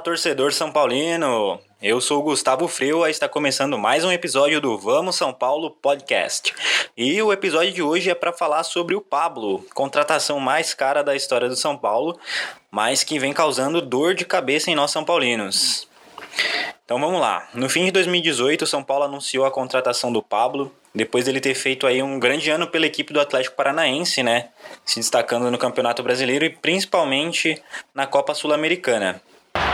Torcedor São Paulino! Eu sou o Gustavo Freu e está começando mais um episódio do Vamos São Paulo Podcast. E o episódio de hoje é para falar sobre o Pablo, contratação mais cara da história do São Paulo, mas que vem causando dor de cabeça em nós São Paulinos. Então vamos lá. No fim de 2018, o São Paulo anunciou a contratação do Pablo, depois dele ter feito aí um grande ano pela equipe do Atlético Paranaense, né? Se destacando no Campeonato Brasileiro e principalmente na Copa Sul-Americana.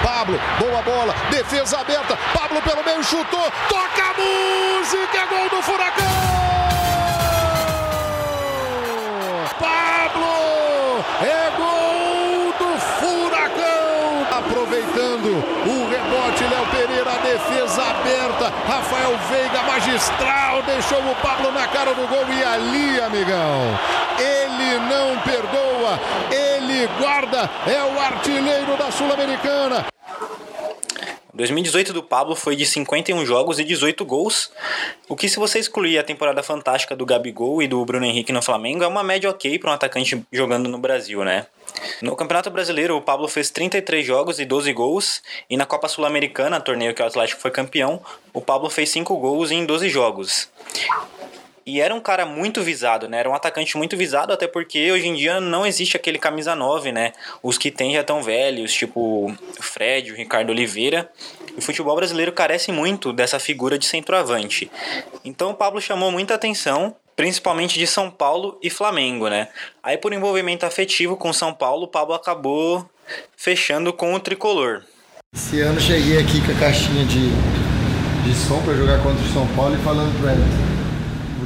Pablo, boa bola, defesa aberta, Pablo pelo meio chutou, toca a música, gol do Furacão! Pablo, é gol do Furacão! Aproveitando o rebote, Léo Pereira, defesa aberta, Rafael Veiga, magistral, deixou o Pablo na cara do gol e ali, amigão, ele não perdoa, ele guarda, é o artilheiro da Sul-Americana. 2018 do Pablo foi de 51 jogos e 18 gols, o que se você excluir a temporada fantástica do Gabigol e do Bruno Henrique no Flamengo é uma média ok para um atacante jogando no Brasil, né? No Campeonato Brasileiro, o Pablo fez 33 jogos e 12 gols, e na Copa Sul-Americana, torneio que o Atlético foi campeão, o Pablo fez 5 gols em 12 jogos. E era um cara muito visado, né? Era um atacante muito visado, até porque hoje em dia não existe aquele camisa 9, né? Os que tem já estão velhos, tipo o Fred, o Ricardo Oliveira. O futebol brasileiro carece muito dessa figura de centroavante. Então o Pablo chamou muita atenção, principalmente de São Paulo e Flamengo, né? Aí por envolvimento afetivo com São Paulo, o Pablo acabou fechando com o tricolor. Esse ano cheguei aqui com a caixinha de, de som para jogar contra o São Paulo e falando para ele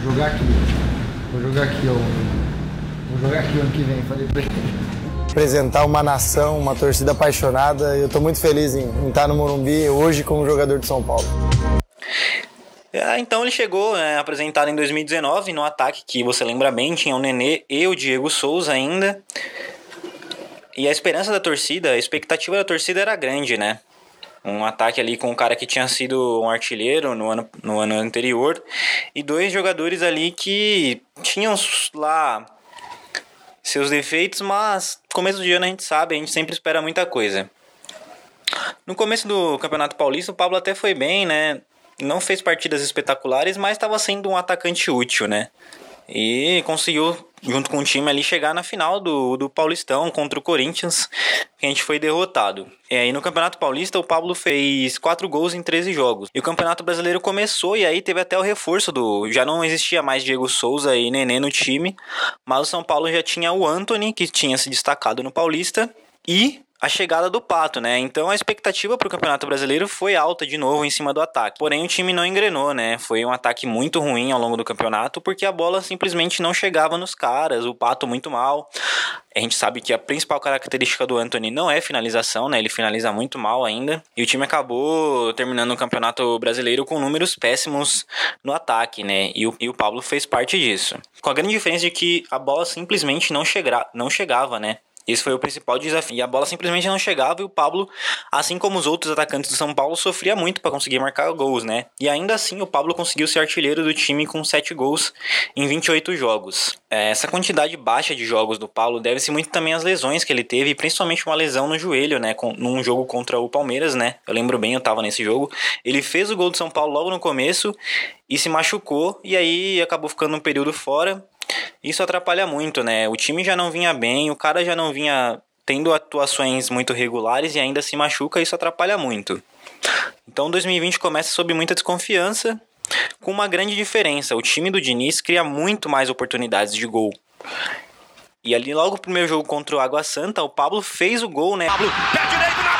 vou jogar aqui. Vou jogar aqui, ó. Vou jogar aqui ano que vem. Falei pra ele. Apresentar uma nação, uma torcida apaixonada. Eu estou muito feliz em, em estar no Morumbi hoje como jogador de São Paulo. É, então ele chegou é, apresentado em 2019 no ataque que você lembra bem, tinha o Nenê e o Diego Souza ainda. E a esperança da torcida, a expectativa da torcida era grande, né? Um ataque ali com um cara que tinha sido um artilheiro no ano, no ano anterior. E dois jogadores ali que tinham lá seus defeitos, mas começo de ano a gente sabe, a gente sempre espera muita coisa. No começo do Campeonato Paulista, o Pablo até foi bem, né? Não fez partidas espetaculares, mas estava sendo um atacante útil, né? E conseguiu junto com o time ali, chegar na final do, do Paulistão contra o Corinthians, que a gente foi derrotado. E aí no Campeonato Paulista o Pablo fez 4 gols em 13 jogos. E o Campeonato Brasileiro começou e aí teve até o reforço do. Já não existia mais Diego Souza e Nenê no time, mas o São Paulo já tinha o Anthony, que tinha se destacado no Paulista, e a chegada do Pato, né? Então a expectativa para o Campeonato Brasileiro foi alta de novo em cima do ataque. Porém o time não engrenou, né? Foi um ataque muito ruim ao longo do campeonato porque a bola simplesmente não chegava nos caras, o Pato muito mal. A gente sabe que a principal característica do Anthony não é finalização, né? Ele finaliza muito mal ainda. E o time acabou terminando o Campeonato Brasileiro com números péssimos no ataque, né? E o, e o Pablo fez parte disso. Com a grande diferença de que a bola simplesmente não, chega, não chegava, né? Esse foi o principal desafio. E a bola simplesmente não chegava e o Pablo, assim como os outros atacantes do São Paulo, sofria muito para conseguir marcar gols, né? E ainda assim o Pablo conseguiu ser artilheiro do time com 7 gols em 28 jogos. É, essa quantidade baixa de jogos do Paulo deve-se muito também às lesões que ele teve, principalmente uma lesão no joelho, né? Num jogo contra o Palmeiras, né? Eu lembro bem, eu tava nesse jogo. Ele fez o gol do São Paulo logo no começo e se machucou, e aí acabou ficando um período fora. Isso atrapalha muito, né? O time já não vinha bem, o cara já não vinha tendo atuações muito regulares e ainda se machuca, isso atrapalha muito. Então 2020 começa sob muita desconfiança, com uma grande diferença. O time do Diniz cria muito mais oportunidades de gol. E ali logo no primeiro jogo contra o Água Santa, o Pablo fez o gol, né? Pablo, pé direito na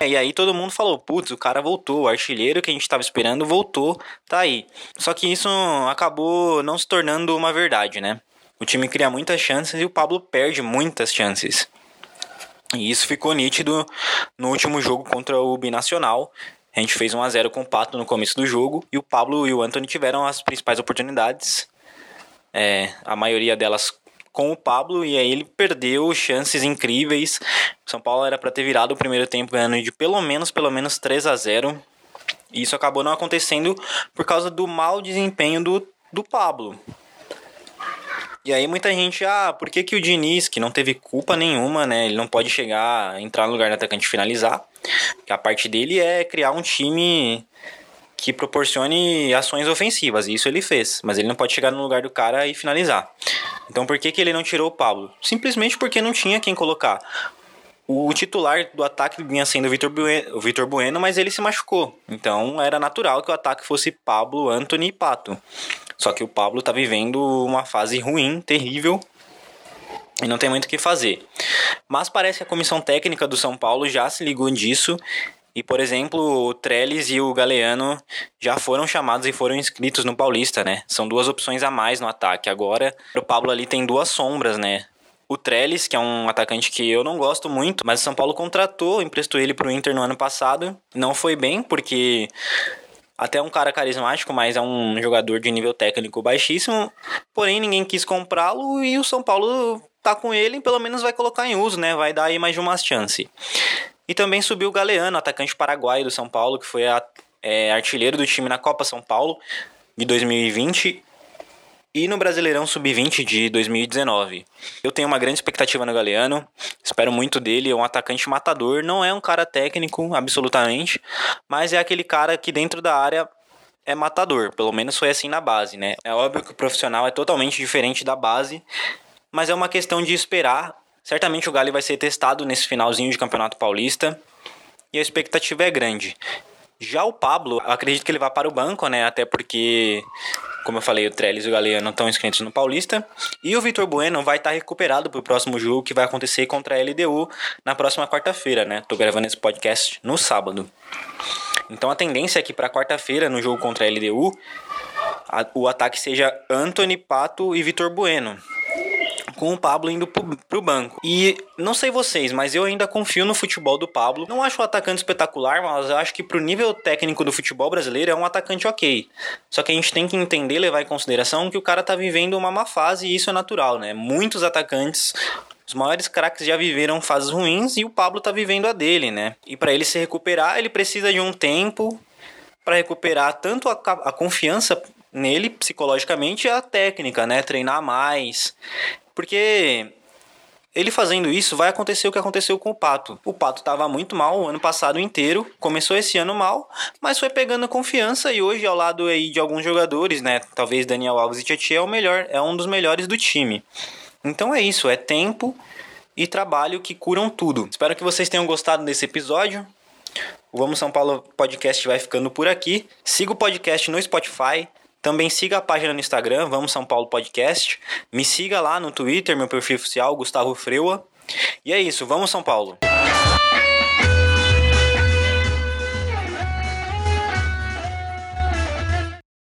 E aí todo mundo falou, putz, o cara voltou, o artilheiro que a gente estava esperando voltou, tá aí. Só que isso acabou não se tornando uma verdade, né? O time cria muitas chances e o Pablo perde muitas chances. E isso ficou nítido no último jogo contra o Binacional. A gente fez 1 a 0 com o Pato no começo do jogo e o Pablo e o Anthony tiveram as principais oportunidades. É, a maioria delas com o Pablo e aí ele perdeu chances incríveis. São Paulo era para ter virado o primeiro tempo ganhando de pelo menos pelo menos 3 a 0. E isso acabou não acontecendo por causa do mau desempenho do, do Pablo. E aí muita gente, ah, por que, que o Diniz, que não teve culpa nenhuma, né? Ele não pode chegar, entrar no lugar do atacante e finalizar. Porque a parte dele é criar um time que proporcione ações ofensivas. E isso ele fez. Mas ele não pode chegar no lugar do cara e finalizar. Então por que, que ele não tirou o Pablo? Simplesmente porque não tinha quem colocar. O titular do ataque vinha sendo o Vitor bueno, Vitor bueno, mas ele se machucou. Então era natural que o ataque fosse Pablo, Anthony e Pato. Só que o Pablo tá vivendo uma fase ruim, terrível, e não tem muito o que fazer. Mas parece que a comissão técnica do São Paulo já se ligou disso. E, por exemplo, o Trellis e o Galeano já foram chamados e foram inscritos no Paulista, né? São duas opções a mais no ataque. Agora, o Pablo ali tem duas sombras, né? O Trellis, que é um atacante que eu não gosto muito, mas o São Paulo contratou, emprestou ele pro Inter no ano passado. Não foi bem, porque até um cara carismático, mas é um jogador de nível técnico baixíssimo. Porém, ninguém quis comprá-lo e o São Paulo tá com ele, pelo menos vai colocar em uso, né? Vai dar aí mais de uma chance. E também subiu o Galeano, atacante paraguaio do São Paulo, que foi a, é, artilheiro do time na Copa São Paulo de 2020 e no Brasileirão Sub-20 de 2019. Eu tenho uma grande expectativa no Galeano, espero muito dele, é um atacante matador, não é um cara técnico, absolutamente, mas é aquele cara que dentro da área é matador, pelo menos foi assim na base, né? É óbvio que o profissional é totalmente diferente da base, mas é uma questão de esperar. Certamente o Galo vai ser testado nesse finalzinho de Campeonato Paulista e a expectativa é grande. Já o Pablo, acredito que ele vai para o banco, né? Até porque como eu falei, o Trellis e o Galeano estão inscritos no Paulista. E o Vitor Bueno vai estar recuperado para o próximo jogo que vai acontecer contra a LDU na próxima quarta-feira, né? Tô gravando esse podcast no sábado. Então a tendência é que para quarta-feira, no jogo contra a LDU, a, o ataque seja Anthony, Pato e Vitor Bueno com o Pablo indo pro, pro banco. E não sei vocês, mas eu ainda confio no futebol do Pablo. Não acho o atacante espetacular, mas acho que pro nível técnico do futebol brasileiro é um atacante ok. Só que a gente tem que entender, levar em consideração que o cara tá vivendo uma má fase e isso é natural, né? Muitos atacantes os maiores craques já viveram fases ruins e o Pablo tá vivendo a dele, né? E para ele se recuperar, ele precisa de um tempo para recuperar tanto a, a, confiança nele psicologicamente e a técnica, né? Treinar mais. Porque ele fazendo isso, vai acontecer o que aconteceu com o Pato. O Pato estava muito mal o ano passado inteiro, começou esse ano mal, mas foi pegando confiança e hoje ao lado aí de alguns jogadores, né? Talvez Daniel Alves e Tietchan é o melhor, é um dos melhores do time. Então é isso, é tempo e trabalho que curam tudo. Espero que vocês tenham gostado desse episódio. O Vamos São Paulo podcast vai ficando por aqui. Siga o podcast no Spotify, também siga a página no Instagram, Vamos São Paulo Podcast. Me siga lá no Twitter, meu perfil oficial, Gustavo Freua. E é isso, vamos São Paulo!